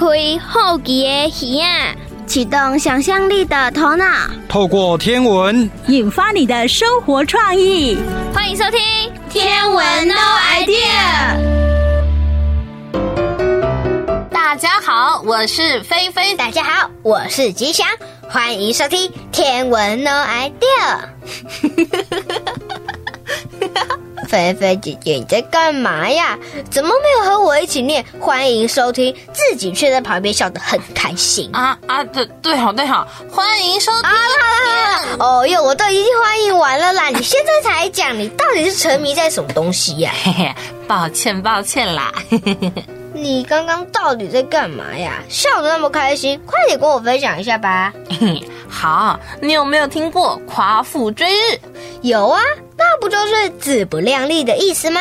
开好奇的耳啊，启动想象力的头脑，透过天文引发你的生活创意。欢迎收听《天文 No Idea》。大家好，我是菲菲。大家好，我是吉祥。欢迎收听《天文 No Idea》。菲菲姐姐，你在干嘛呀？怎么没有和我一起念？欢迎收听，自己却在旁边笑得很开心啊啊！对对好对好，欢迎收听。好了好了好了，哦哟，我都已经欢迎完了啦，你现在才讲，你到底是沉迷在什么东西呀？嘿嘿，抱歉抱歉啦。你刚刚到底在干嘛呀？笑得那么开心，快点跟我分享一下吧。好，你有没有听过夸父追日？有啊。那不就是自不量力的意思吗？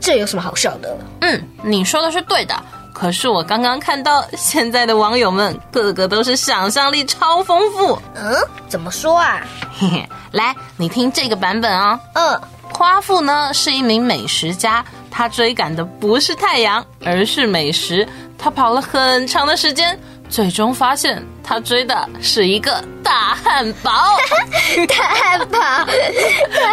这有什么好笑的？嗯，你说的是对的。可是我刚刚看到现在的网友们个个都是想象力超丰富。嗯，怎么说啊？嘿嘿，来，你听这个版本哦。嗯，夸父呢是一名美食家，他追赶的不是太阳，而是美食。他跑了很长的时间。最终发现，他追的是一个大汉堡。大汉堡。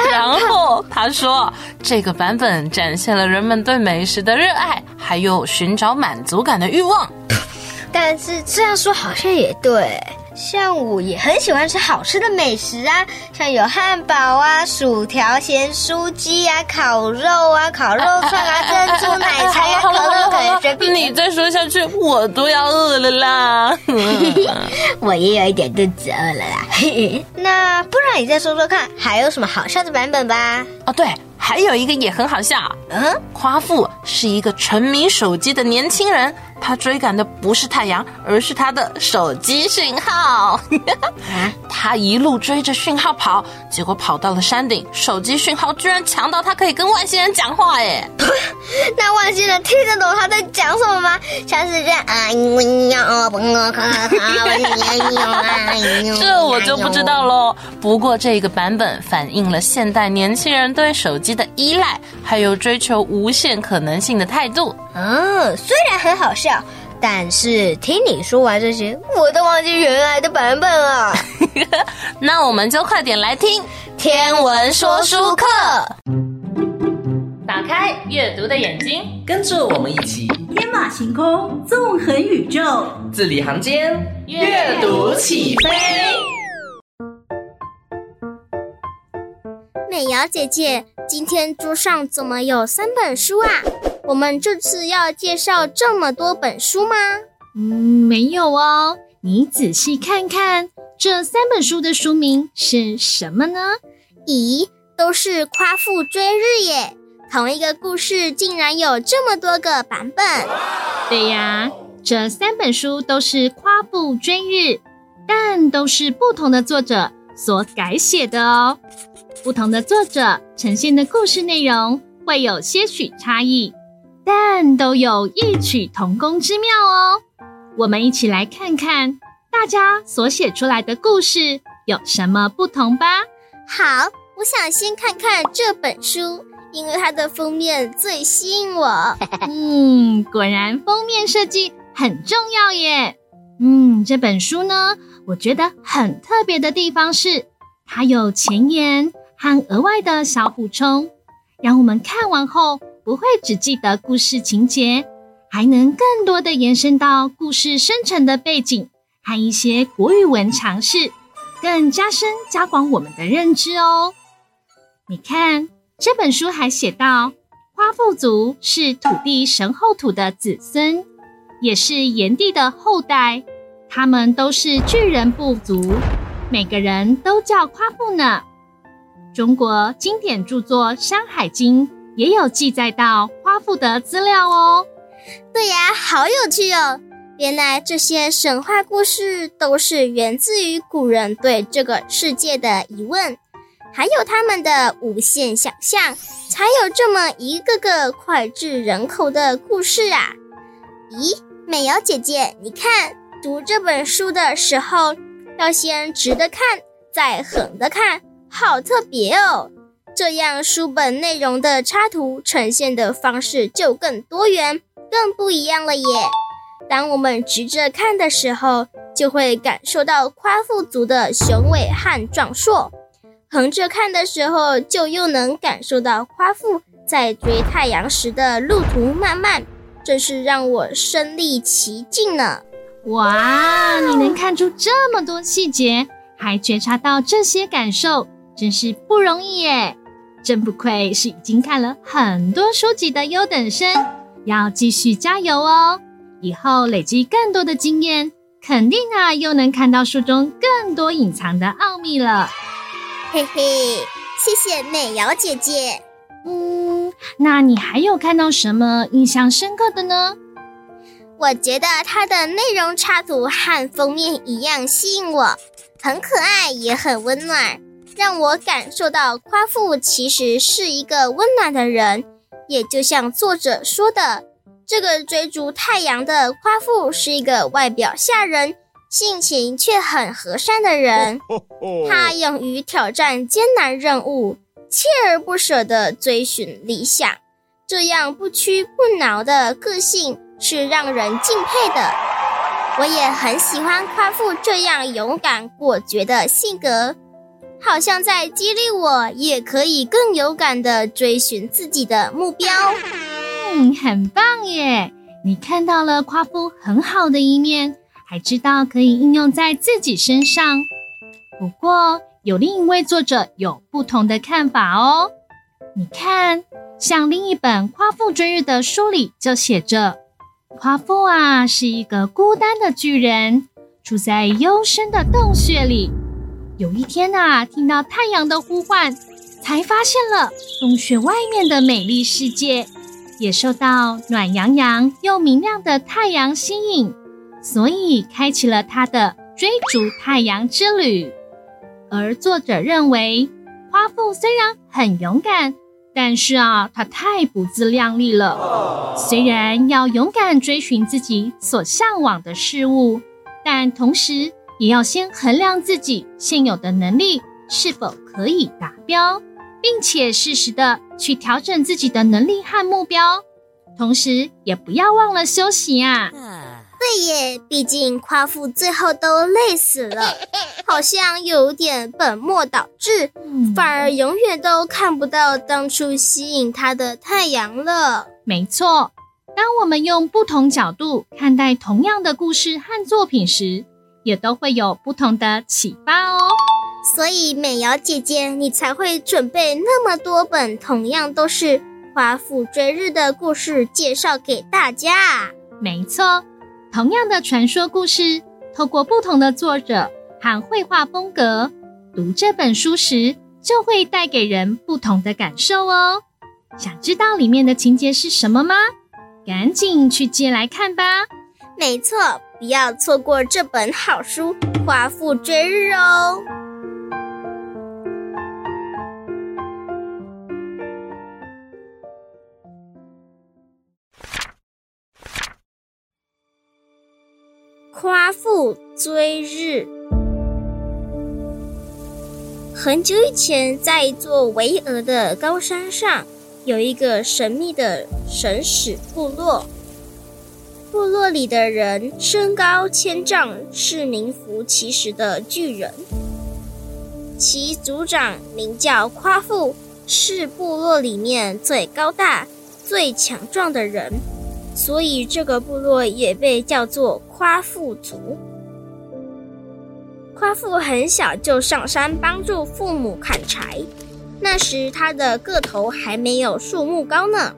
然后他说，这个版本展现了人们对美食的热爱，还有寻找满足感的欲望。但是这样说好像也对。像我也很喜欢吃好吃的美食啊，像有汉堡啊、薯条、咸酥鸡啊、烤肉啊、烤肉串啊、珍珠奶茶呀、可乐可随便。你再说下去，我都要饿了啦！我也有一点肚子饿了啦。那不然你再说说看，还有什么好笑的版本吧？哦，对。还有一个也很好笑，嗯，夸父是一个沉迷手机的年轻人，他追赶的不是太阳，而是他的手机讯号。他一路追着讯号跑，结果跑到了山顶，手机讯号居然强到他可以跟外星人讲话，哎，那外星人听得懂他在讲什么吗？像是这样啊，这我就不知道喽。不过这个版本反映了现代年轻人对手机的依赖，还有追求无限可能性的态度。嗯，虽然很好笑，但是听你说完这些，我都忘记原来的版本了。那我们就快点来听天文说书课，打开阅读的眼睛，跟着我们一起天马行空，纵横宇宙，字里行间，阅读起飞。美瑶姐姐，今天桌上怎么有三本书啊？我们这次要介绍这么多本书吗？嗯，没有哦。你仔细看看，这三本书的书名是什么呢？咦，都是夸父追日耶！同一个故事竟然有这么多个版本。对呀，这三本书都是夸父追日，但都是不同的作者所改写的哦。不同的作者呈现的故事内容会有些许差异，但都有异曲同工之妙哦。我们一起来看看大家所写出来的故事有什么不同吧。好，我想先看看这本书，因为它的封面最吸引我。嗯，果然封面设计很重要耶。嗯，这本书呢，我觉得很特别的地方是它有前言。和额外的小补充，让我们看完后不会只记得故事情节，还能更多的延伸到故事生成的背景和一些国语文常识，更加深加广我们的认知哦。你看这本书还写到，夸父族是土地神后土的子孙，也是炎帝的后代，他们都是巨人部族，每个人都叫夸父呢。中国经典著作《山海经》也有记载到夸父的资料哦。对呀，好有趣哦！原来这些神话故事都是源自于古人对这个世界的疑问，还有他们的无限想象，才有这么一个个脍炙人口的故事啊！咦，美瑶姐姐，你看，读这本书的时候，要先直的看，再横的看。好特别哦！这样书本内容的插图呈现的方式就更多元、更不一样了耶。当我们直着看的时候，就会感受到夸父族的雄伟和壮硕；横着看的时候，就又能感受到夸父在追太阳时的路途漫漫，真是让我身历其境呢。哇，你能看出这么多细节，还觉察到这些感受，真是不容易耶！真不愧是已经看了很多书籍的优等生，要继续加油哦！以后累积更多的经验，肯定啊又能看到书中更多隐藏的奥秘了。嘿嘿，谢谢美瑶姐姐。嗯，那你还有看到什么印象深刻的呢？我觉得它的内容插图和封面一样吸引我，很可爱，也很温暖，让我感受到夸父其实是一个温暖的人。也就像作者说的，这个追逐太阳的夸父是一个外表吓人、性情却很和善的人。他勇于挑战艰难任务，锲而不舍地追寻理想，这样不屈不挠的个性。是让人敬佩的，我也很喜欢夸父这样勇敢果决的性格，好像在激励我，也可以更勇敢地追寻自己的目标。嗯，很棒耶！你看到了夸父很好的一面，还知道可以应用在自己身上。不过，有另一位作者有不同的看法哦。你看，像另一本《夸父追日》的书里就写着。夸父啊，是一个孤单的巨人，住在幽深的洞穴里。有一天啊，听到太阳的呼唤，才发现了洞穴外面的美丽世界，也受到暖洋洋又明亮的太阳吸引，所以开启了他的追逐太阳之旅。而作者认为，夸父虽然很勇敢。但是啊，他太不自量力了。虽然要勇敢追寻自己所向往的事物，但同时也要先衡量自己现有的能力是否可以达标，并且适时的去调整自己的能力和目标。同时，也不要忘了休息啊。对耶，毕竟夸父最后都累死了，好像有点本末倒置，反而永远都看不到当初吸引他的太阳了。没错，当我们用不同角度看待同样的故事和作品时，也都会有不同的启发哦。所以美瑶姐姐，你才会准备那么多本同样都是华府追日的故事介绍给大家。没错。同样的传说故事，透过不同的作者和绘画风格，读这本书时就会带给人不同的感受哦。想知道里面的情节是什么吗？赶紧去借来看吧！没错，不要错过这本好书《夸父追日》哦。夸父追日。很久以前，在一座巍峨的高山上，有一个神秘的神使部落。部落里的人身高千丈，是名副其实的巨人。其族长名叫夸父，是部落里面最高大、最强壮的人。所以这个部落也被叫做夸父族。夸父很小就上山帮助父母砍柴，那时他的个头还没有树木高呢。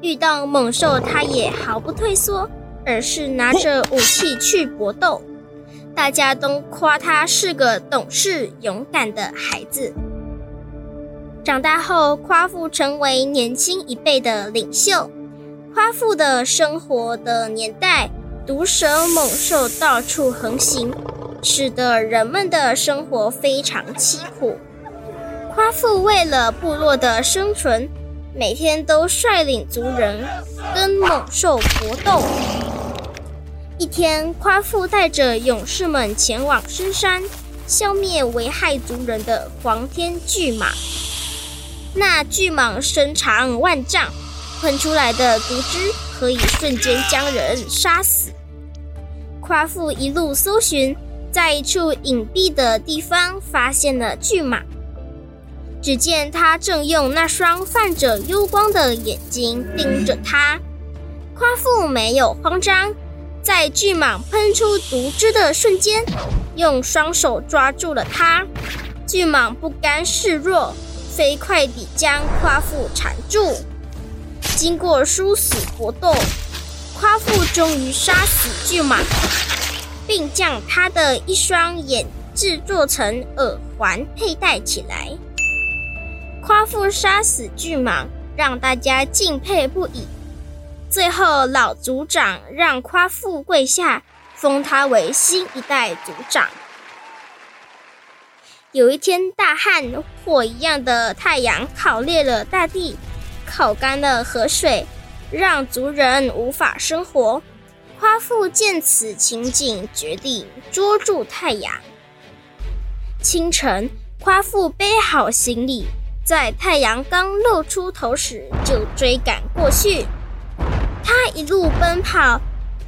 遇到猛兽，他也毫不退缩，而是拿着武器去搏斗。大家都夸他是个懂事勇敢的孩子。长大后，夸父成为年轻一辈的领袖。夸父的生活的年代，毒蛇猛兽到处横行，使得人们的生活非常凄苦。夸父为了部落的生存，每天都率领族人跟猛兽搏斗。一天，夸父带着勇士们前往深山，消灭危害族人的黄天巨蟒。那巨蟒身长万丈。喷出来的毒汁可以瞬间将人杀死，夸父一路搜寻，在一处隐蔽的地方发现了巨蟒。只见他正用那双泛着幽光的眼睛盯着他。夸父没有慌张，在巨蟒喷出毒汁的瞬间，用双手抓住了它。巨蟒不甘示弱，飞快地将夸父缠住。经过殊死搏斗，夸父终于杀死巨蟒，并将他的一双眼制作成耳环佩戴起来。夸父杀死巨蟒，让大家敬佩不已。最后，老族长让夸父跪下，封他为新一代族长。有一天，大旱，火一样的太阳烤裂了大地，烤干了河水，让族人无法生活。夸父见此情景，决定捉住太阳。清晨，夸父背好行李。在太阳刚露出头时，就追赶过去。他一路奔跑，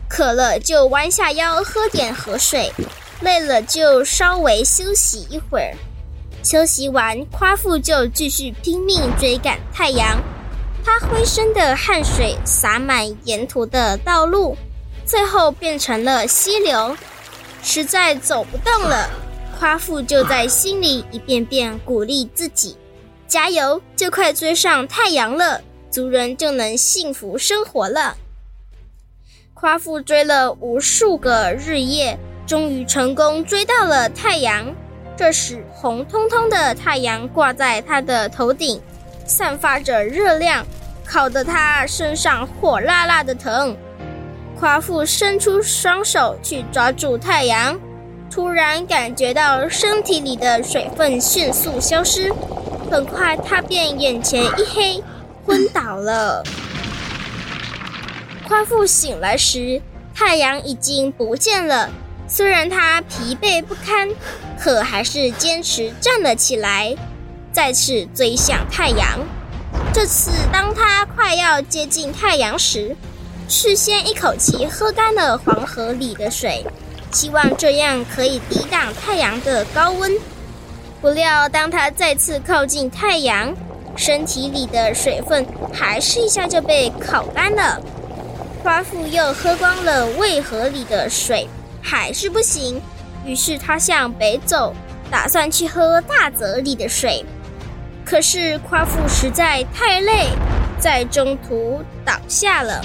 渴了就弯下腰喝点河水，累了就稍微休息一会儿。休息完，夸父就继续拼命追赶太阳。他挥身的汗水洒满沿途的道路，最后变成了溪流。实在走不动了，夸父就在心里一遍遍鼓励自己。加油，就快追上太阳了，族人就能幸福生活了。夸父追了无数个日夜，终于成功追到了太阳。这时，红彤彤的太阳挂在他的头顶，散发着热量，烤得他身上火辣辣的疼。夸父伸出双手去抓住太阳，突然感觉到身体里的水分迅速消失。很快，他便眼前一黑，昏倒了。夸父醒来时，太阳已经不见了。虽然他疲惫不堪，可还是坚持站了起来，再次追向太阳。这次，当他快要接近太阳时，事先一口气喝干了黄河里的水，希望这样可以抵挡太阳的高温。不料，当他再次靠近太阳，身体里的水分还是一下就被烤干了。夸父又喝光了渭河里的水，还是不行。于是他向北走，打算去喝大泽里的水。可是夸父实在太累，在中途倒下了。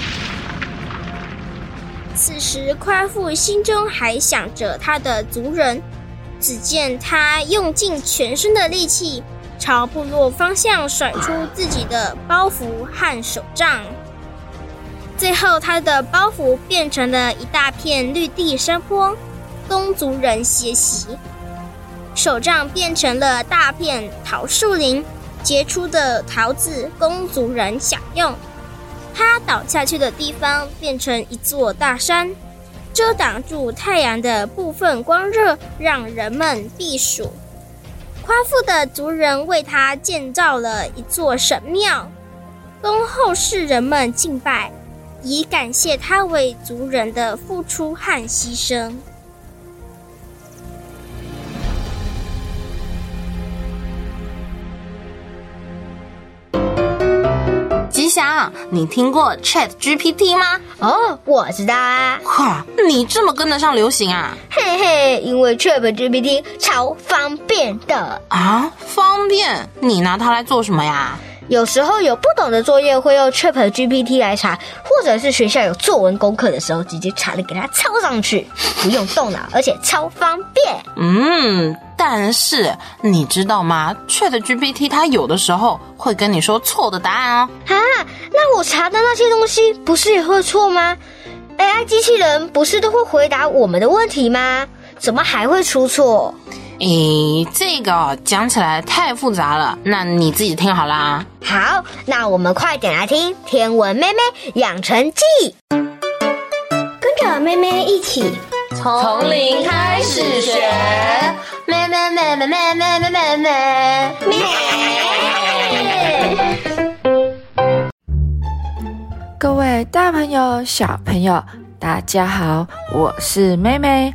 此时，夸父心中还想着他的族人。只见他用尽全身的力气，朝部落方向甩出自己的包袱和手杖。最后，他的包袱变成了一大片绿地山坡，供族人歇息；手杖变成了大片桃树林，结出的桃子供族人享用。他倒下去的地方变成一座大山。遮挡住太阳的部分光热，让人们避暑。夸父的族人为他建造了一座神庙，供后世人们敬拜，以感谢他为族人的付出和牺牲。你听过 Chat GPT 吗？哦，我知道啊。哈，你这么跟得上流行啊？嘿嘿，因为 Chat GPT 超方便的啊！方便？你拿它来做什么呀？有时候有不懂的作业会用 Chat GPT 来查，或者是学校有作文功课的时候，直接查了给它抄上去，不用动脑，而且超方便。嗯。但是你知道吗？ChatGPT 它有的时候会跟你说错的答案哦。啊，那我查的那些东西不是也会错吗？AI 机器人不是都会回答我们的问题吗？怎么还会出错？诶，这个讲起来太复杂了，那你自己听好啦。好，那我们快点来听《天文妹妹养成记》，跟着妹妹一起从零开始学。妹妹妹妹妹妹妹妹妹妹！各位大朋友、小朋友，大家好，我是妹妹，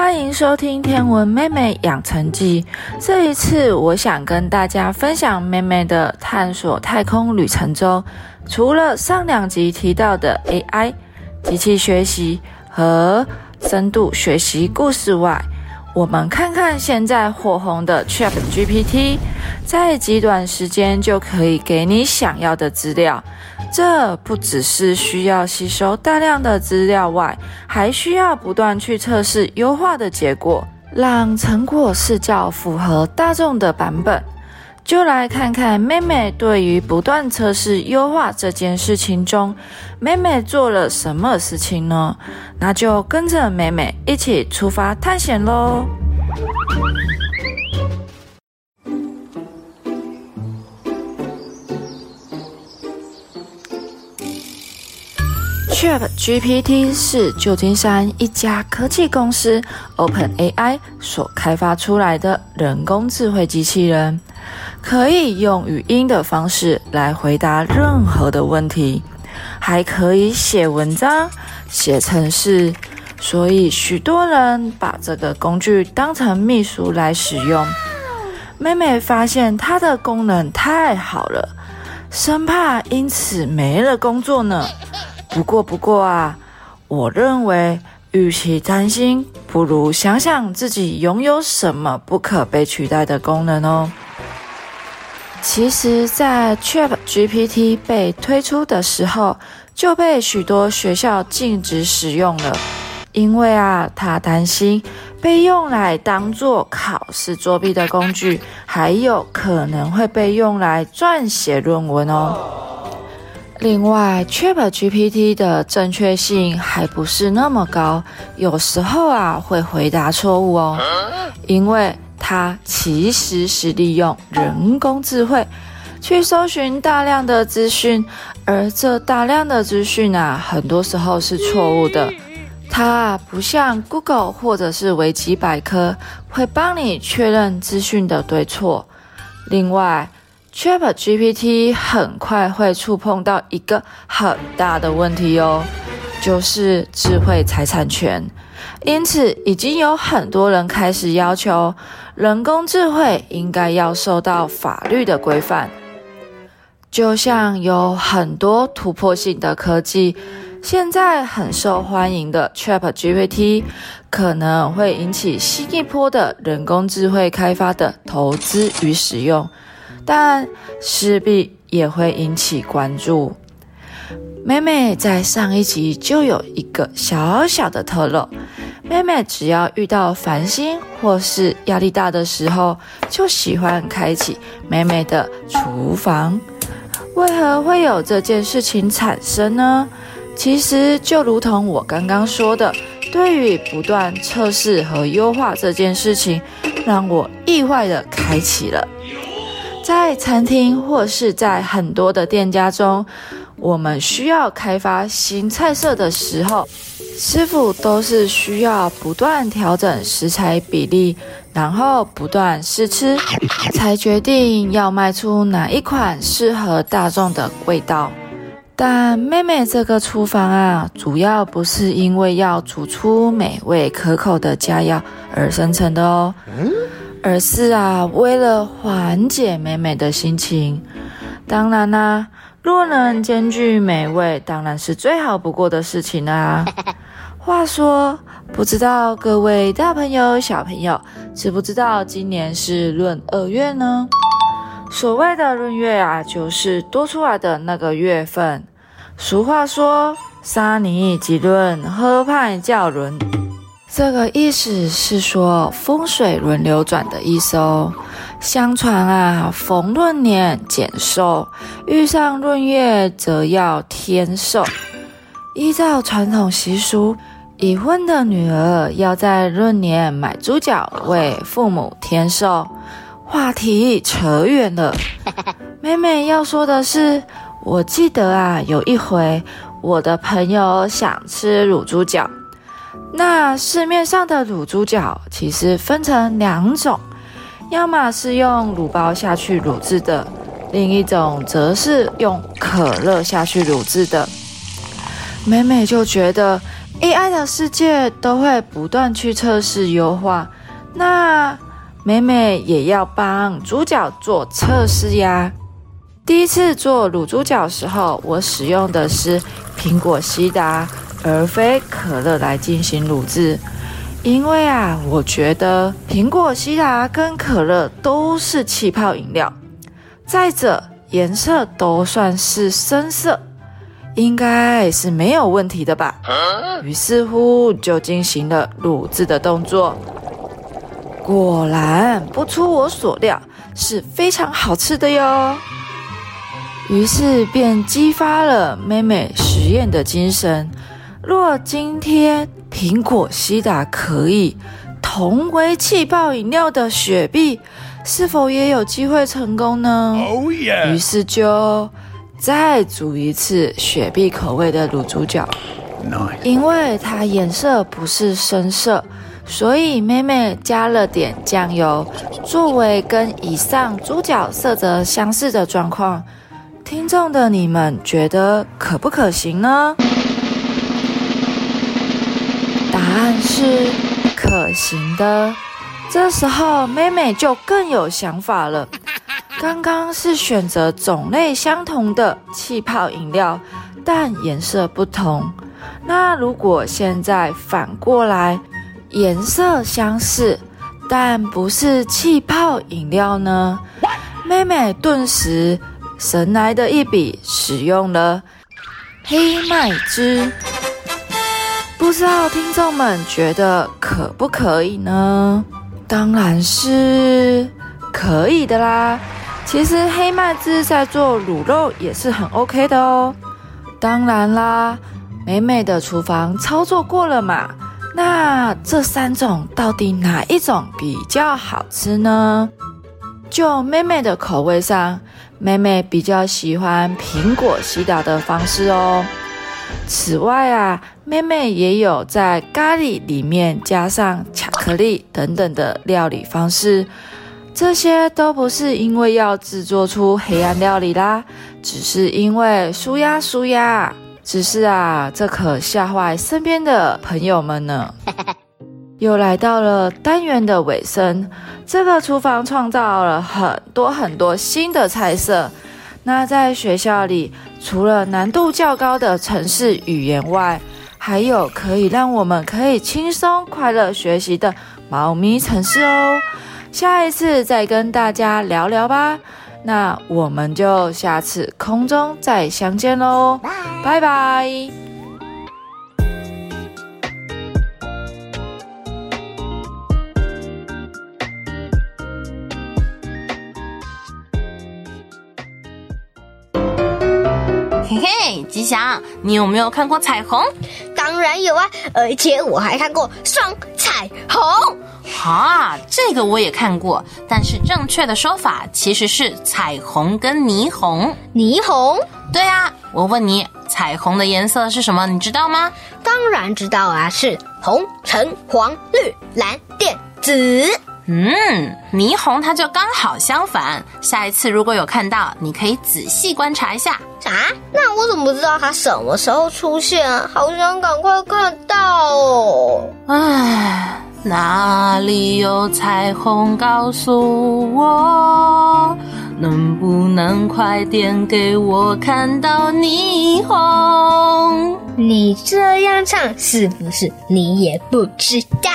欢迎收听《天文妹妹养成记》。这一次，我想跟大家分享妹妹的探索太空旅程中，除了上两集提到的 AI、机器学习和深度学习故事外，我们看看现在火红的 ChatGPT，在极短时间就可以给你想要的资料。这不只是需要吸收大量的资料外，还需要不断去测试优化的结果，让成果是较符合大众的版本。就来看看妹妹对于不断测试优化这件事情中，妹妹做了什么事情呢？那就跟着妹妹一起出发探险喽！ChatGPT 是旧金山一家科技公司 OpenAI 所开发出来的人工智慧机器人，可以用语音的方式来回答任何的问题。还可以写文章、写程式，所以许多人把这个工具当成秘书来使用。妹妹发现它的功能太好了，生怕因此没了工作呢。不过，不过啊，我认为，与其担心，不如想想自己拥有什么不可被取代的功能哦。其实，在 ChatGPT 被推出的时候，就被许多学校禁止使用了，因为啊，他担心被用来当做考试作弊的工具，还有可能会被用来撰写论文哦。另外，ChatGPT 的正确性还不是那么高，有时候啊会回答错误哦，因为。它其实是利用人工智慧去搜寻大量的资讯，而这大量的资讯啊，很多时候是错误的。它不像 Google 或者是维基百科会帮你确认资讯的对错。另外，ChatGPT 很快会触碰到一个很大的问题哦，就是智慧财产权。因此，已经有很多人开始要求人工智慧应该要受到法律的规范。就像有很多突破性的科技，现在很受欢迎的 ChatGPT，可能会引起新一波的人工智慧开发的投资与使用，但势必也会引起关注。妹妹在上一集就有一个小小的透露。妹妹只要遇到烦心或是压力大的时候，就喜欢开启妹妹的厨房。为何会有这件事情产生呢？其实就如同我刚刚说的，对于不断测试和优化这件事情，让我意外的开启了。在餐厅或是在很多的店家中，我们需要开发新菜色的时候，师傅都是需要不断调整食材比例，然后不断试吃，才决定要卖出哪一款适合大众的味道。但妹妹这个厨房啊，主要不是因为要煮出美味可口的佳肴而生成的哦，而是啊，为了缓解美美的心情。当然啦、若能兼具美味，当然是最好不过的事情啦、啊。话说，不知道各位大朋友、小朋友知不知道今年是闰二月呢？所谓的闰月啊，就是多出来的那个月份。俗话说“三年一闰，合拍叫轮”，这个意思是说风水轮流转的意思哦。相传啊，逢闰年减寿，遇上闰月则要添寿。依照传统习俗。已婚的女儿要在闰年买猪脚为父母添寿。话题扯远了，妹妹要说的是，我记得啊，有一回我的朋友想吃卤猪脚，那市面上的卤猪脚其实分成两种，要么是用卤包下去卤制的，另一种则是用可乐下去卤制的。美美就觉得。AI 的世界都会不断去测试优化，那美美也要帮主角做测试呀。第一次做卤猪脚时候，我使用的是苹果西达，而非可乐来进行卤制，因为啊，我觉得苹果西达跟可乐都是气泡饮料，再者颜色都算是深色，应该是没有问题的吧。于是乎就进行了卤制的动作，果然不出我所料，是非常好吃的哟。于是便激发了妹妹实验的精神。若今天苹果西打可以同为气泡饮料的雪碧，是否也有机会成功呢？Oh yeah. 于是就再煮一次雪碧口味的卤猪脚。Nice. 因为它颜色不是深色，所以妹妹加了点酱油，作为跟以上猪脚色泽相似的状况。听众的你们觉得可不可行呢？答案是可行的。这时候妹妹就更有想法了。刚刚是选择种类相同的气泡饮料，但颜色不同。那如果现在反过来，颜色相似，但不是气泡饮料呢？妹妹顿时。神来的一笔，使用了黑麦汁，不知道听众们觉得可不可以呢？当然是可以的啦。其实黑麦汁在做卤肉也是很 OK 的哦。当然啦，美美的厨房操作过了嘛。那这三种到底哪一种比较好吃呢？就妹妹的口味上。妹妹比较喜欢苹果西打的方式哦。此外啊，妹妹也有在咖喱里面加上巧克力等等的料理方式。这些都不是因为要制作出黑暗料理啦，只是因为舒压舒压。只是啊，这可吓坏身边的朋友们呢。又来到了单元的尾声，这个厨房创造了很多很多新的菜色。那在学校里，除了难度较高的城市语言外，还有可以让我们可以轻松快乐学习的猫咪城市哦。下一次再跟大家聊聊吧。那我们就下次空中再相见喽，拜拜。嘿嘿，吉祥，你有没有看过彩虹？当然有啊，而且我还看过双彩虹。啊，这个我也看过，但是正确的说法其实是彩虹跟霓虹。霓虹？对啊，我问你，彩虹的颜色是什么？你知道吗？当然知道啊，是红、橙、黄、绿、蓝、靛、紫。嗯，霓虹它就刚好相反。下一次如果有看到，你可以仔细观察一下。啥？那我怎么不知道它什么时候出现？好想赶快看到哦！唉，哪里有彩虹？告诉我，能不能快点给我看到霓虹？你这样唱，是不是你也不知道？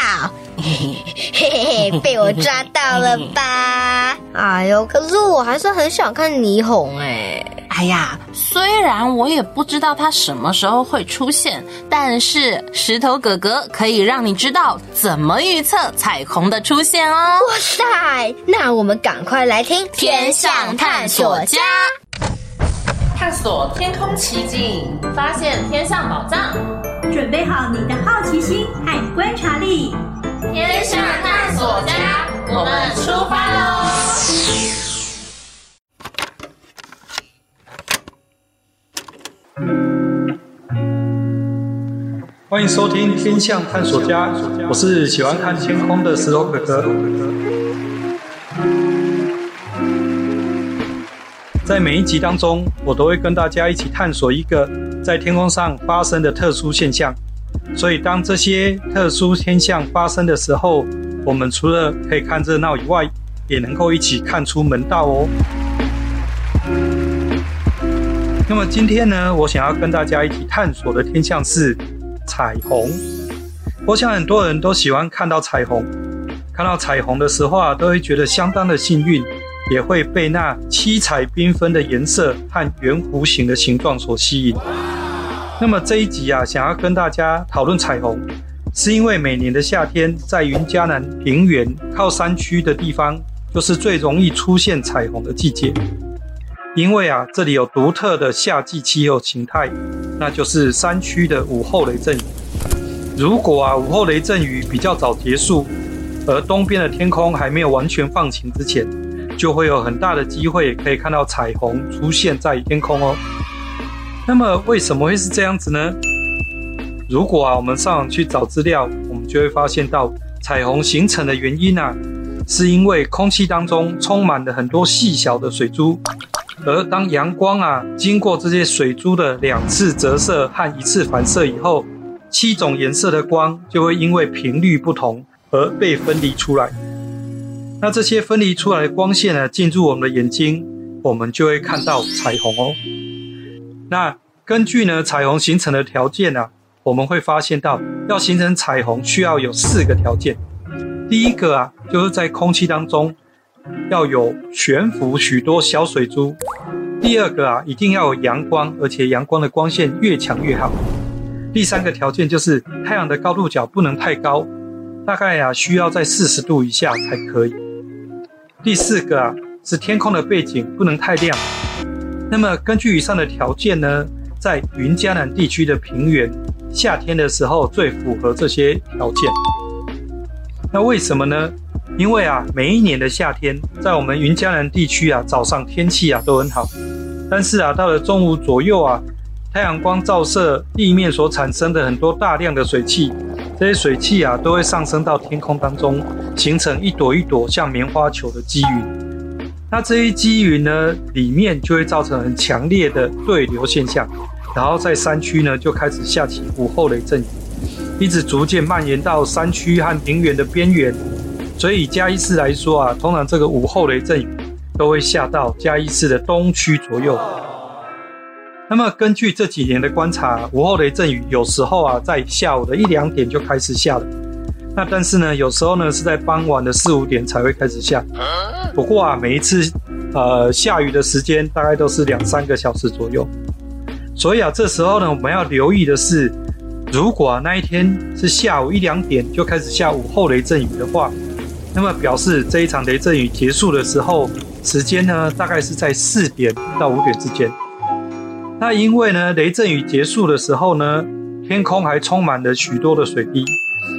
嘿嘿嘿嘿，被我抓到了吧？哎呦，可是我还是很想看霓虹哎。哎呀，虽然我也不知道它什么时候会出现，但是石头哥哥可以让你知道怎么预测彩虹的出现哦。哇塞，那我们赶快来听《天象探索家》，探索天空奇境，发现天上宝藏，准备好你的好奇心和观察力。天上探索家，我们出发喽！欢迎收听《天象探索家》，我是喜欢看天空的石头哥哥。在每一集当中，我都会跟大家一起探索一个在天空上发生的特殊现象。所以当这些特殊天象发生的时候，我们除了可以看热闹以外，也能够一起看出门道哦。那么今天呢，我想要跟大家一起探索的天象是彩虹。我想很多人都喜欢看到彩虹，看到彩虹的时候啊，都会觉得相当的幸运，也会被那七彩缤纷的颜色和圆弧形的形状所吸引。那么这一集啊，想要跟大家讨论彩虹，是因为每年的夏天，在云嘉南平原靠山区的地方，就是最容易出现彩虹的季节。因为啊，这里有独特的夏季气候形态，那就是山区的午后雷阵雨。如果啊，午后雷阵雨比较早结束，而东边的天空还没有完全放晴之前，就会有很大的机会可以看到彩虹出现在天空哦。那么为什么会是这样子呢？如果啊，我们上网去找资料，我们就会发现到彩虹形成的原因啊，是因为空气当中充满了很多细小的水珠，而当阳光啊经过这些水珠的两次折射和一次反射以后。七种颜色的光就会因为频率不同而被分离出来。那这些分离出来的光线呢，进入我们的眼睛，我们就会看到彩虹哦。那根据呢彩虹形成的条件啊，我们会发现到要形成彩虹需要有四个条件。第一个啊，就是在空气当中要有悬浮许多小水珠。第二个啊，一定要有阳光，而且阳光的光线越强越好。第三个条件就是太阳的高度角不能太高，大概啊需要在四十度以下才可以。第四个啊是天空的背景不能太亮。那么根据以上的条件呢，在云嘉南地区的平原，夏天的时候最符合这些条件。那为什么呢？因为啊每一年的夏天，在我们云嘉南地区啊早上天气啊都很好，但是啊到了中午左右啊。太阳光照射地面所产生的很多大量的水汽，这些水汽啊都会上升到天空当中，形成一朵一朵像棉花球的积云。那这些积云呢，里面就会造成很强烈的对流现象，然后在山区呢就开始下起午后雷阵雨，一直逐渐蔓延到山区和平原的边缘。所以以嘉义市来说啊，通常这个午后雷阵雨都会下到嘉义市的东区左右。那么根据这几年的观察，午后雷阵雨有时候啊在下午的一两点就开始下了，那但是呢有时候呢是在傍晚的四五点才会开始下。不过啊每一次呃下雨的时间大概都是两三个小时左右，所以啊这时候呢我们要留意的是，如果啊那一天是下午一两点就开始下午后雷阵雨的话，那么表示这一场雷阵雨结束的时候，时间呢大概是在四点到五点之间。那因为呢，雷阵雨结束的时候呢，天空还充满了许多的水滴，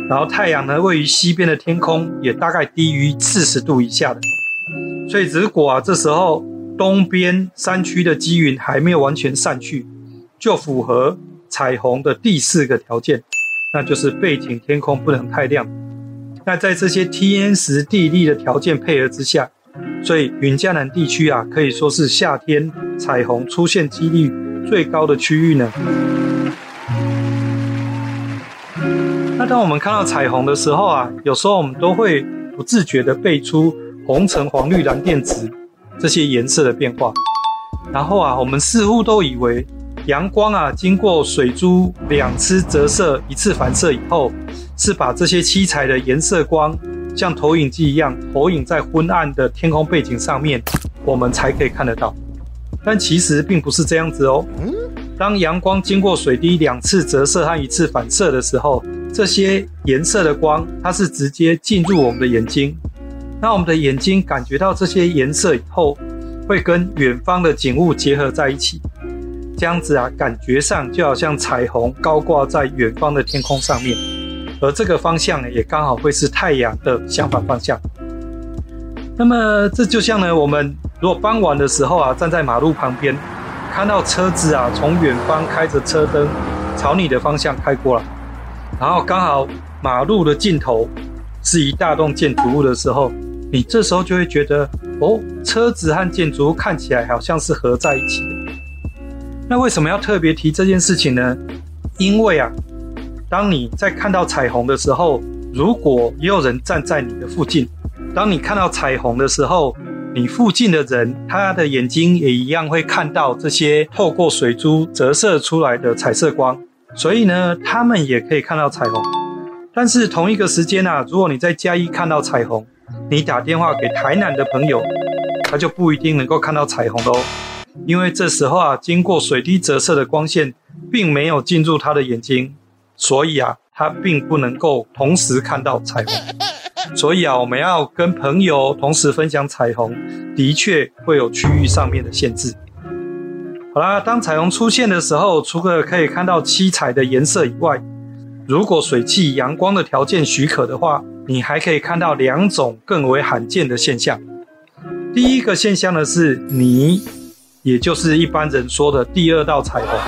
然后太阳呢位于西边的天空也大概低于四十度以下的，所以如果啊这时候东边山区的积云还没有完全散去，就符合彩虹的第四个条件，那就是背景天空不能太亮。那在这些天时地利的条件配合之下，所以云嘉南地区啊可以说是夏天彩虹出现几率最高的区域呢？那当我们看到彩虹的时候啊，有时候我们都会不自觉地背出红橙黄绿蓝靛紫这些颜色的变化。然后啊，我们似乎都以为阳光啊经过水珠两次折射、一次反射以后，是把这些七彩的颜色光像投影机一样投影在昏暗的天空背景上面，我们才可以看得到。但其实并不是这样子哦。当阳光经过水滴两次折射和一次反射的时候，这些颜色的光它是直接进入我们的眼睛。那我们的眼睛感觉到这些颜色以后，会跟远方的景物结合在一起，这样子啊，感觉上就好像彩虹高挂在远方的天空上面，而这个方向呢，也刚好会是太阳的相反方向。那么这就像呢，我们。如果傍晚的时候啊，站在马路旁边，看到车子啊从远方开着车灯朝你的方向开过来，然后刚好马路的尽头是一大栋建筑物的时候，你这时候就会觉得哦，车子和建筑物看起来好像是合在一起的。那为什么要特别提这件事情呢？因为啊，当你在看到彩虹的时候，如果也有人站在你的附近，当你看到彩虹的时候，你附近的人他的眼睛也一样会看到这些透过水珠折射出来的彩色光，所以呢，他们也可以看到彩虹。但是同一个时间啊，如果你在嘉义看到彩虹，你打电话给台南的朋友，他就不一定能够看到彩虹喽，因为这时候啊，经过水滴折射的光线并没有进入他的眼睛，所以啊，他并不能够同时看到彩虹。所以啊，我们要跟朋友同时分享彩虹，的确会有区域上面的限制。好啦，当彩虹出现的时候，除了可以看到七彩的颜色以外，如果水汽、阳光的条件许可的话，你还可以看到两种更为罕见的现象。第一个现象呢是霓，也就是一般人说的第二道彩虹。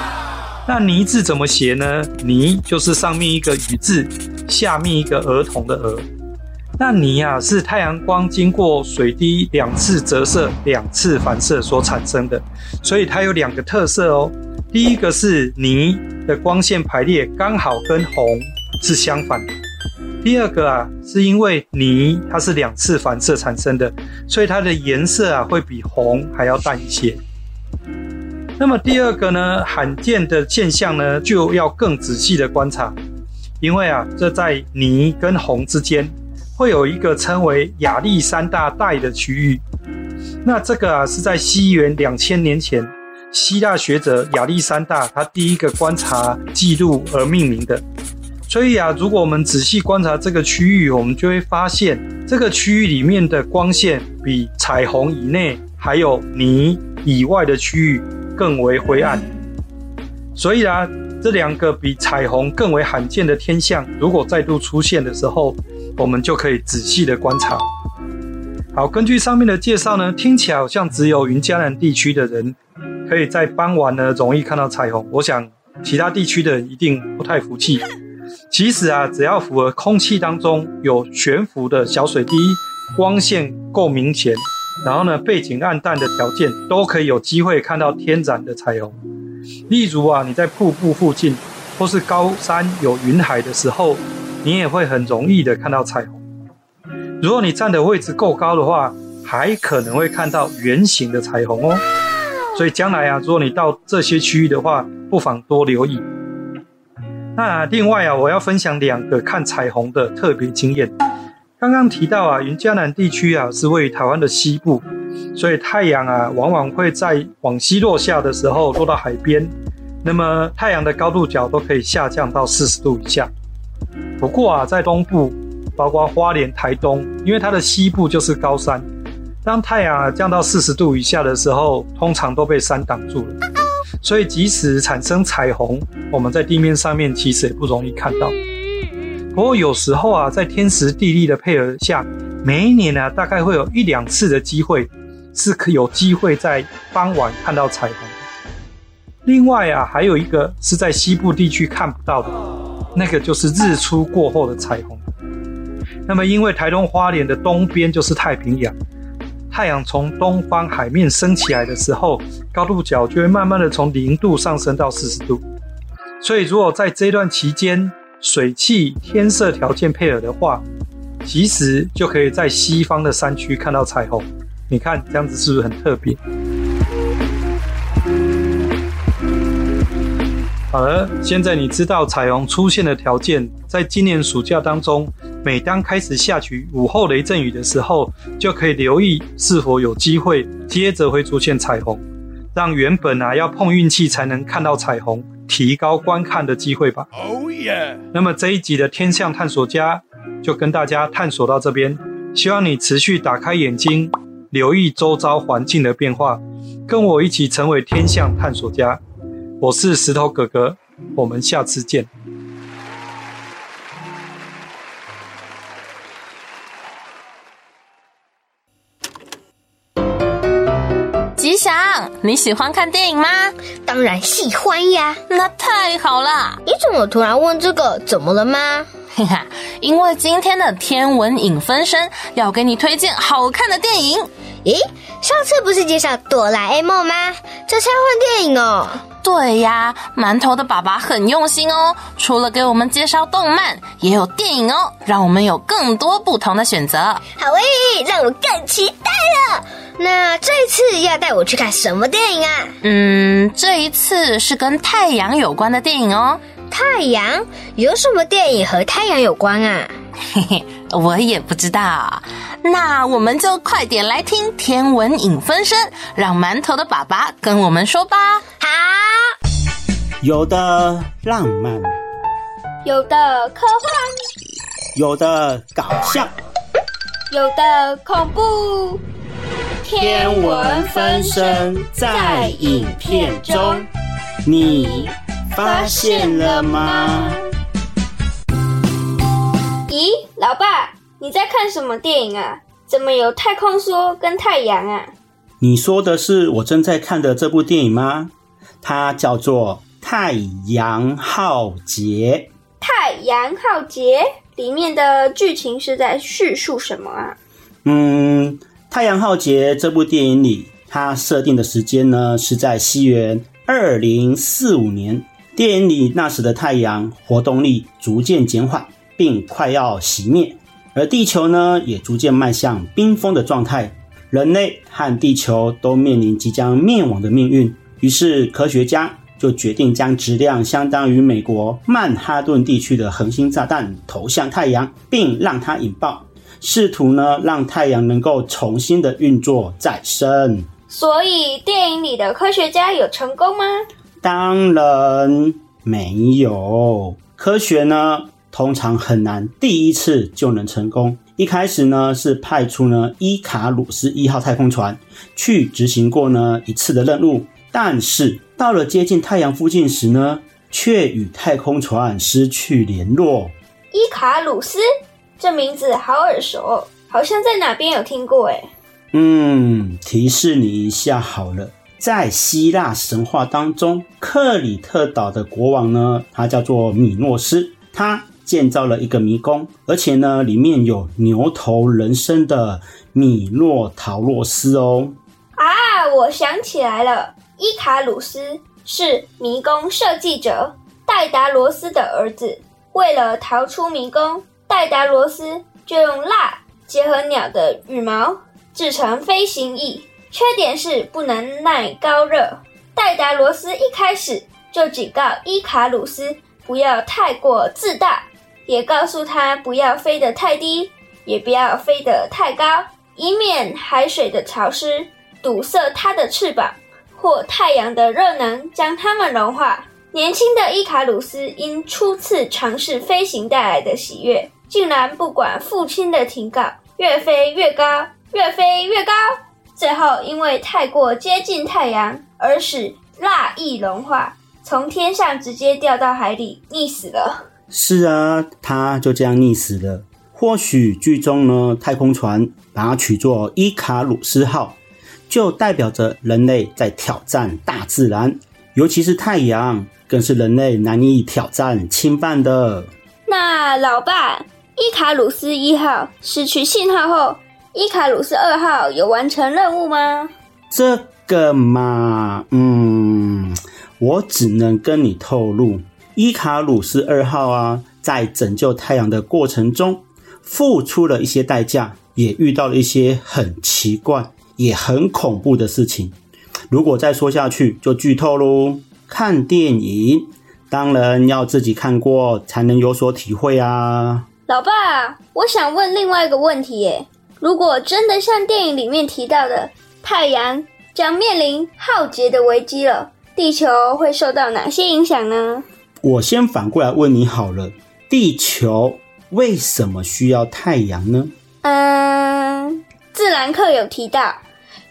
那霓字怎么写呢？霓就是上面一个雨字，下面一个儿童的儿。那霓啊是太阳光经过水滴两次折射、两次反射所产生的，所以它有两个特色哦。第一个是霓的光线排列刚好跟红是相反的。第二个啊，是因为霓它是两次反射产生的，所以它的颜色啊会比红还要淡一些。那么第二个呢，罕见的现象呢，就要更仔细的观察，因为啊，这在霓跟红之间会有一个称为亚历山大带的区域。那这个啊，是在西元两千年前。希腊学者亚历山大他第一个观察记录而命名的，所以啊，如果我们仔细观察这个区域，我们就会发现这个区域里面的光线比彩虹以内还有霓以外的区域更为灰暗。所以啊，这两个比彩虹更为罕见的天象，如果再度出现的时候，我们就可以仔细的观察。好，根据上面的介绍呢，听起来好像只有云嘉南地区的人。可以在傍晚呢，容易看到彩虹。我想其他地区的人一定不太服气。其实啊，只要符合空气当中有悬浮的小水滴，光线够明显，然后呢，背景暗淡的条件，都可以有机会看到天然的彩虹。例如啊，你在瀑布附近，或是高山有云海的时候，你也会很容易的看到彩虹。如果你站的位置够高的话，还可能会看到圆形的彩虹哦。所以将来啊，如果你到这些区域的话，不妨多留意。那另外啊，我要分享两个看彩虹的特别经验。刚刚提到啊，云嘉南地区啊是位于台湾的西部，所以太阳啊往往会在往西落下的时候落到海边，那么太阳的高度角都可以下降到四十度以下。不过啊，在东部，包括花莲、台东，因为它的西部就是高山。当太阳降到四十度以下的时候，通常都被山挡住了，所以即使产生彩虹，我们在地面上面其实也不容易看到。不过有时候啊，在天时地利的配合下，每一年呢，大概会有一两次的机会，是可有机会在傍晚看到彩虹。另外啊，还有一个是在西部地区看不到的，那个就是日出过后的彩虹。那么因为台东花莲的东边就是太平洋。太阳从东方海面升起来的时候，高度角就会慢慢的从零度上升到四十度。所以，如果在这段期间水汽、天色条件配合的话，其实就可以在西方的山区看到彩虹。你看这样子是不是很特别？好了，现在你知道彩虹出现的条件，在今年暑假当中。每当开始下起午后雷阵雨的时候，就可以留意是否有机会接着会出现彩虹，让原本啊要碰运气才能看到彩虹，提高观看的机会吧。Oh yeah！那么这一集的天象探索家就跟大家探索到这边，希望你持续打开眼睛，留意周遭环境的变化，跟我一起成为天象探索家。我是石头哥哥，我们下次见。吉祥，你喜欢看电影吗？当然喜欢呀！那太好了。你怎么突然问这个？怎么了吗？哈哈，因为今天的天文影分身要给你推荐好看的电影。咦，上次不是介绍哆啦 A 梦吗？这次换电影哦。对呀，馒头的爸爸很用心哦，除了给我们介绍动漫，也有电影哦，让我们有更多不同的选择。好诶，让我更期待了。那这一次要带我去看什么电影啊？嗯，这一次是跟太阳有关的电影哦。太阳？有什么电影和太阳有关啊？嘿嘿，我也不知道。那我们就快点来听天文影分身，让馒头的爸爸跟我们说吧。好。有的浪漫，有的科幻，有的搞笑，有的恐怖。天文分身在影片中，你发现了吗？咦，老爸，你在看什么电影啊？怎么有太空梭跟太阳啊？你说的是我正在看的这部电影吗？它叫做。太阳浩劫，太阳浩劫里面的剧情是在叙述什么啊？嗯，太阳浩劫这部电影里，它设定的时间呢是在西元二零四五年。电影里那时的太阳活动力逐渐减缓，并快要熄灭，而地球呢也逐渐迈向冰封的状态，人类和地球都面临即将灭亡的命运。于是科学家。就决定将质量相当于美国曼哈顿地区的恒星炸弹投向太阳，并让它引爆，试图呢让太阳能够重新的运作再生。所以电影里的科学家有成功吗？当然没有。科学呢通常很难第一次就能成功。一开始呢是派出呢伊卡鲁斯一号太空船去执行过呢一次的任务。但是到了接近太阳附近时呢，却与太空船失去联络。伊卡鲁斯这名字好耳熟，好像在哪边有听过诶。嗯，提示你一下好了，在希腊神话当中，克里特岛的国王呢，他叫做米诺斯，他建造了一个迷宫，而且呢，里面有牛头人身的米诺陶洛斯哦。啊，我想起来了。伊卡鲁斯是迷宫设计者戴达罗斯的儿子。为了逃出迷宫，戴达罗斯就用蜡结合鸟的羽毛制成飞行翼。缺点是不能耐高热。戴达罗斯一开始就警告伊卡鲁斯不要太过自大，也告诉他不要飞得太低，也不要飞得太高，以免海水的潮湿堵塞他的翅膀。或太阳的热能将它们融化。年轻的伊卡鲁斯因初次尝试飞行带来的喜悦，竟然不管父亲的警告，越飞越高，越飞越高。最后因为太过接近太阳，而使蜡翼融化，从天上直接掉到海里，溺死了。是啊，他就这样溺死了。或许剧中呢，太空船把它取作伊卡鲁斯号。就代表着人类在挑战大自然，尤其是太阳，更是人类难以挑战侵犯的。那老爸，伊卡鲁斯一号失去信号后，伊卡鲁斯二号有完成任务吗？这个嘛，嗯，我只能跟你透露，伊卡鲁斯二号啊，在拯救太阳的过程中，付出了一些代价，也遇到了一些很奇怪。也很恐怖的事情，如果再说下去就剧透喽。看电影当然要自己看过才能有所体会啊。老爸，我想问另外一个问题耶：如果真的像电影里面提到的，太阳将面临浩劫的危机了，地球会受到哪些影响呢？我先反过来问你好了，地球为什么需要太阳呢？嗯，自然课有提到。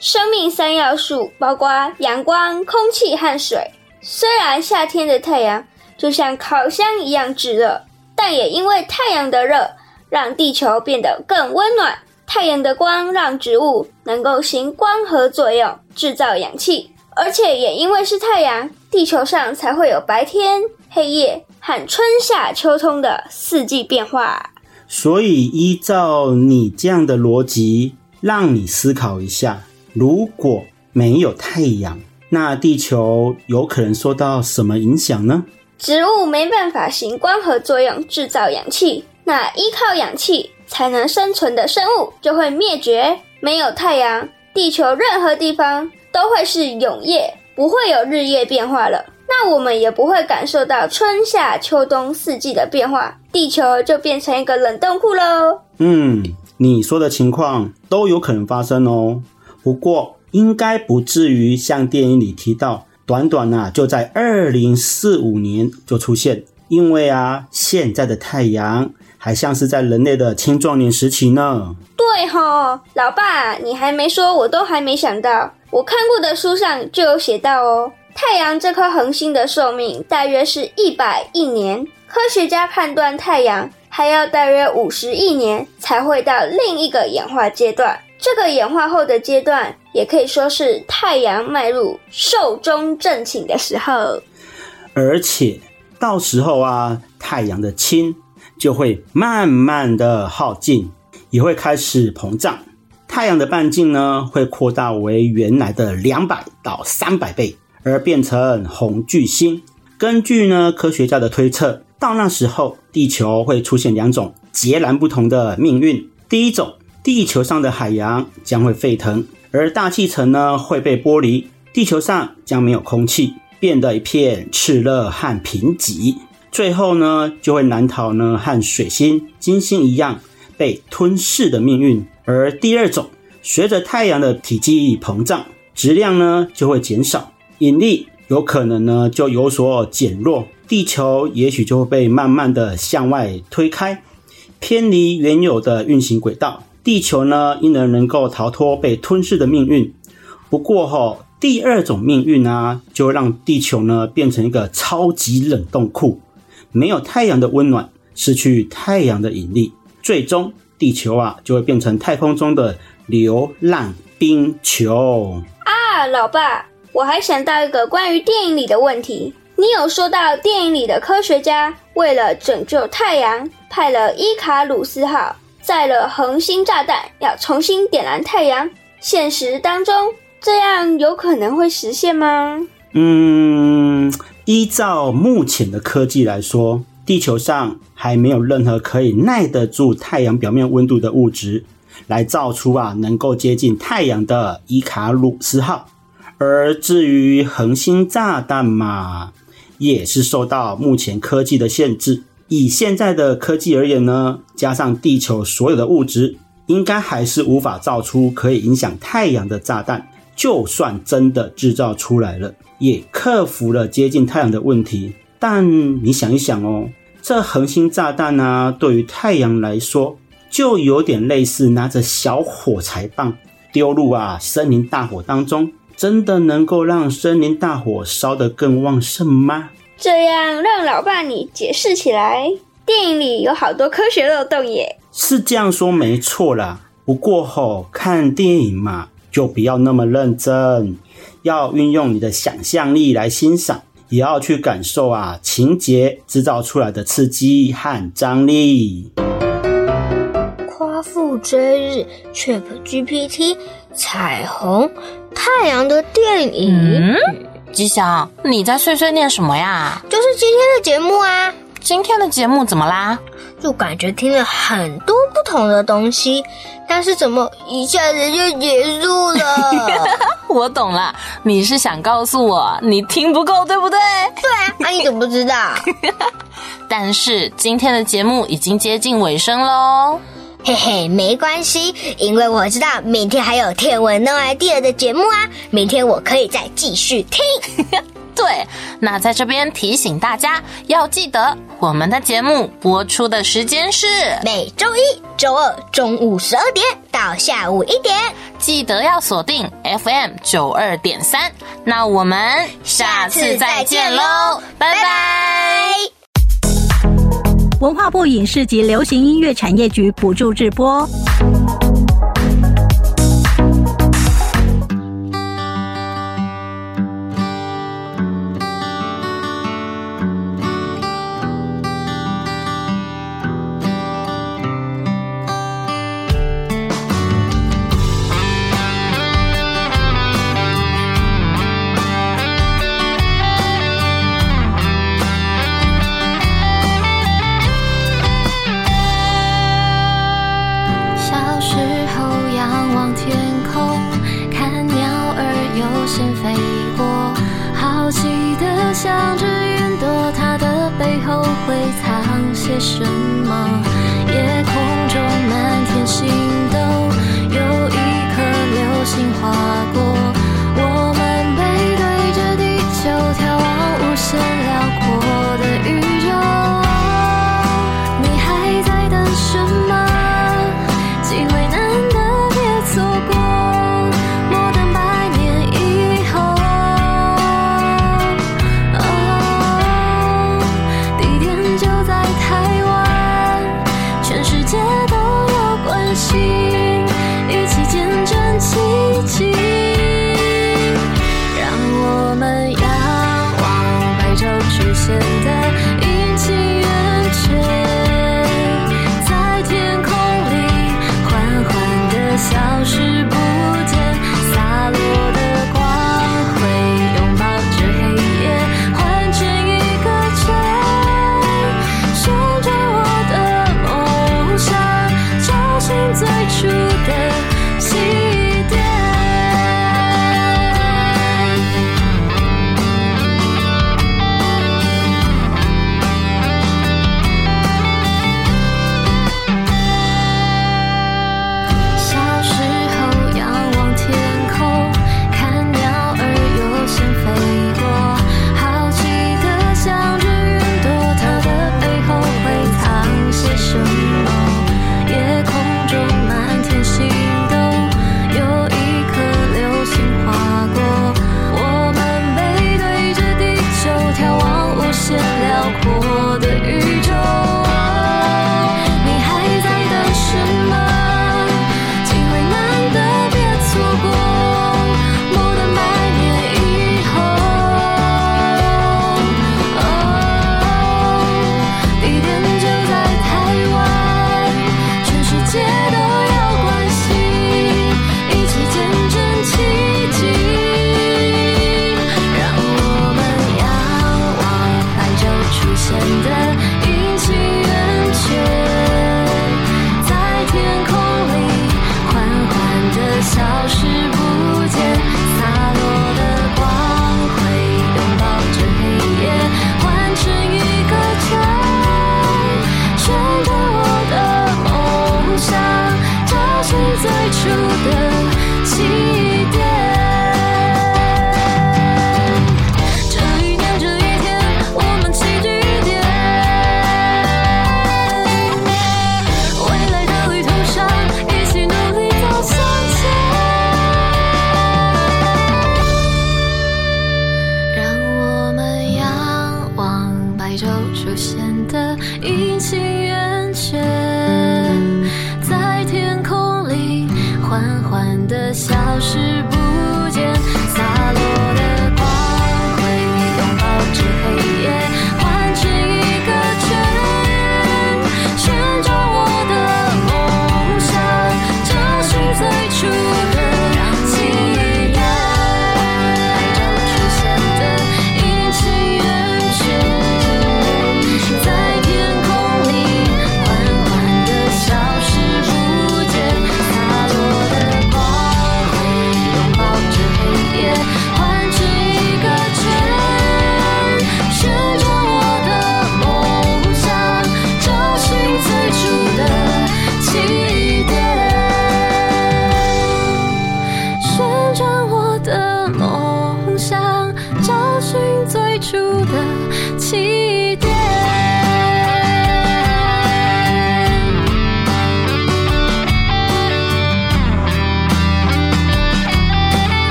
生命三要素包括阳光、空气和水。虽然夏天的太阳就像烤箱一样炙热，但也因为太阳的热，让地球变得更温暖。太阳的光让植物能够行光合作用，制造氧气，而且也因为是太阳，地球上才会有白天、黑夜和春夏秋冬的四季变化。所以，依照你这样的逻辑，让你思考一下：如果没有太阳，那地球有可能受到什么影响呢？植物没办法行光合作用制造氧气，那依靠氧气才能生存的生物就会灭绝。没有太阳，地球任何地方都会是永夜，不会有日夜变化了。那我们也不会感受到春夏秋冬四季的变化，地球就变成一个冷冻库喽。嗯，你说的情况都有可能发生哦。不过应该不至于像电影里提到。短短呐、啊，就在二零四五年就出现。因为啊，现在的太阳还像是在人类的青壮年时期呢。对吼，老爸，你还没说，我都还没想到。我看过的书上就有写到哦，太阳这颗恒星的寿命大约是一百亿年。科学家判断太阳还要大约五十亿年才会到另一个演化阶段。这个演化后的阶段，也可以说是太阳迈入寿终正寝的时候。而且到时候啊，太阳的氢就会慢慢的耗尽，也会开始膨胀。太阳的半径呢，会扩大为原来的两百到三百倍，而变成红巨星。根据呢科学家的推测，到那时候，地球会出现两种截然不同的命运。第一种。地球上的海洋将会沸腾，而大气层呢会被剥离，地球上将没有空气，变得一片炽热和贫瘠。最后呢，就会难逃呢和水星、金星一样被吞噬的命运。而第二种，随着太阳的体积膨胀，质量呢就会减少，引力有可能呢就有所减弱，地球也许就会被慢慢的向外推开，偏离原有的运行轨道。地球呢，因而能够逃脱被吞噬的命运。不过哈，第二种命运啊，就让地球呢变成一个超级冷冻库，没有太阳的温暖，失去太阳的引力，最终地球啊就会变成太空中的流浪冰球。啊，老爸，我还想到一个关于电影里的问题。你有说到电影里的科学家为了拯救太阳，派了伊卡鲁斯号。载了恒星炸弹，要重新点燃太阳。现实当中，这样有可能会实现吗？嗯，依照目前的科技来说，地球上还没有任何可以耐得住太阳表面温度的物质，来造出啊能够接近太阳的伊卡鲁斯号。而至于恒星炸弹嘛，也是受到目前科技的限制。以现在的科技而言呢，加上地球所有的物质，应该还是无法造出可以影响太阳的炸弹。就算真的制造出来了，也克服了接近太阳的问题。但你想一想哦，这恒星炸弹呢，对于太阳来说，就有点类似拿着小火柴棒丢入啊森林大火当中，真的能够让森林大火烧得更旺盛吗？这样让老爸你解释起来，电影里有好多科学漏洞耶。是这样说没错啦，不过吼，看电影嘛，就不要那么认真，要运用你的想象力来欣赏，也要去感受啊情节制造出来的刺激和张力。夸父追日，ChatGPT，彩虹，太阳的电影。嗯吉祥，你在碎碎念什么呀？就是今天的节目啊！今天的节目怎么啦？就感觉听了很多不同的东西，但是怎么一下子就结束了？我懂了，你是想告诉我你听不够，对不对？对啊，那你怎么不知道？但是今天的节目已经接近尾声喽。嘿嘿，没关系，因为我知道明天还有天文 No idea 的节目啊，明天我可以再继续听。对，那在这边提醒大家，要记得我们的节目播出的时间是每周一、周二中午十二点到下午一点，记得要锁定 FM 九二点三。那我们下次再见喽，拜拜。文化部影视及流行音乐产业局补助直播。什么？